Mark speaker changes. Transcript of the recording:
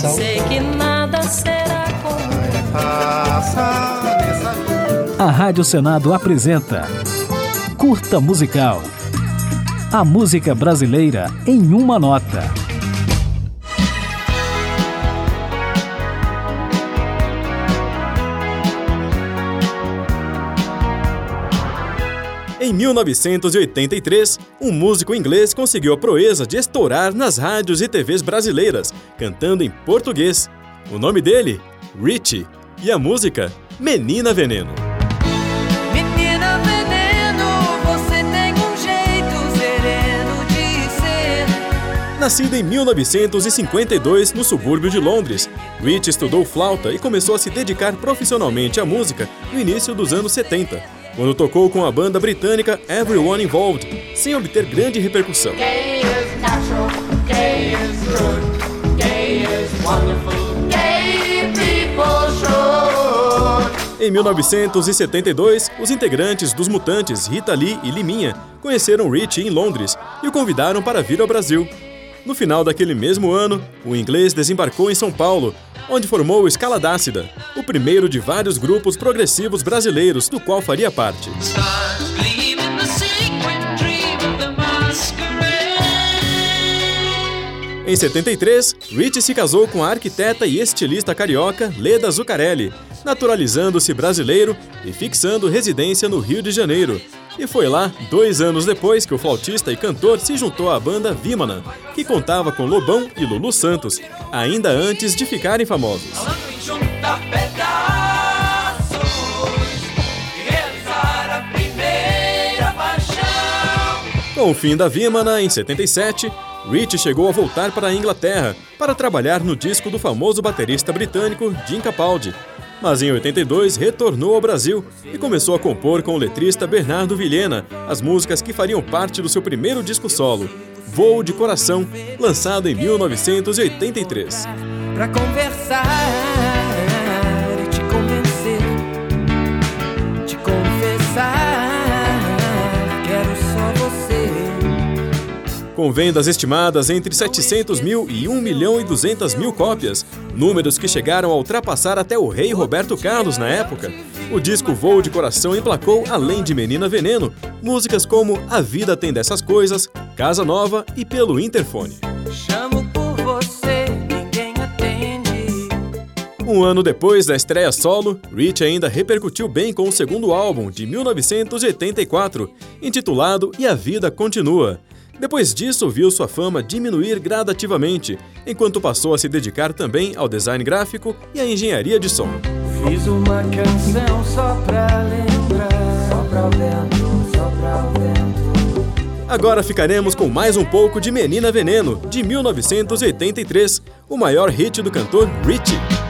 Speaker 1: coração.
Speaker 2: Sei que nada será como
Speaker 3: A Rádio Senado apresenta Curta Musical. A música brasileira em uma nota.
Speaker 4: Em 1983, um músico inglês conseguiu a proeza de estourar nas rádios e TVs brasileiras, cantando em português. O nome dele? Richie. E a música? Menina Veneno.
Speaker 5: Menina veneno, você tem um jeito sereno de ser.
Speaker 4: Nascido em 1952 no subúrbio de Londres, Rich estudou flauta e começou a se dedicar profissionalmente à música no início dos anos 70, quando tocou com a banda britânica Everyone Involved, sem obter grande repercussão. Em 1972, os integrantes dos Mutantes Rita Lee e Liminha conheceram Rich em Londres e o convidaram para vir ao Brasil. No final daquele mesmo ano, o inglês desembarcou em São Paulo, onde formou o Escaladácida, o primeiro de vários grupos progressivos brasileiros do qual faria parte. Em 73, Rich se casou com a arquiteta e estilista carioca Leda Zuccarelli, naturalizando-se brasileiro e fixando residência no Rio de Janeiro. E foi lá, dois anos depois, que o flautista e cantor se juntou à banda Vimana, que contava com Lobão e Lulu Santos, ainda antes de ficarem famosos. Com o fim da Vimana, em 77, Rich chegou a voltar para a Inglaterra para trabalhar no disco do famoso baterista britânico Jim Capaldi. Mas em 82 retornou ao Brasil e começou a compor com o letrista Bernardo Vilhena as músicas que fariam parte do seu primeiro disco solo, Voo de Coração, lançado em 1983. Com vendas estimadas entre 700 mil e 1 milhão e 200 mil cópias, números que chegaram a ultrapassar até o rei Roberto Carlos na época, o disco Voo de Coração emplacou, além de Menina Veneno, músicas como A Vida Tem Dessas Coisas, Casa Nova e Pelo Interfone.
Speaker 5: Chamo por você, ninguém atende.
Speaker 4: Um ano depois da estreia solo, Rich ainda repercutiu bem com o segundo álbum, de 1984, intitulado E a Vida Continua. Depois disso, viu sua fama diminuir gradativamente, enquanto passou a se dedicar também ao design gráfico e à engenharia de som.
Speaker 5: Fiz uma canção só pra lembrar. Só pra o vento, só pra o vento.
Speaker 4: Agora ficaremos com mais um pouco de Menina Veneno, de 1983, o maior hit do cantor Richie.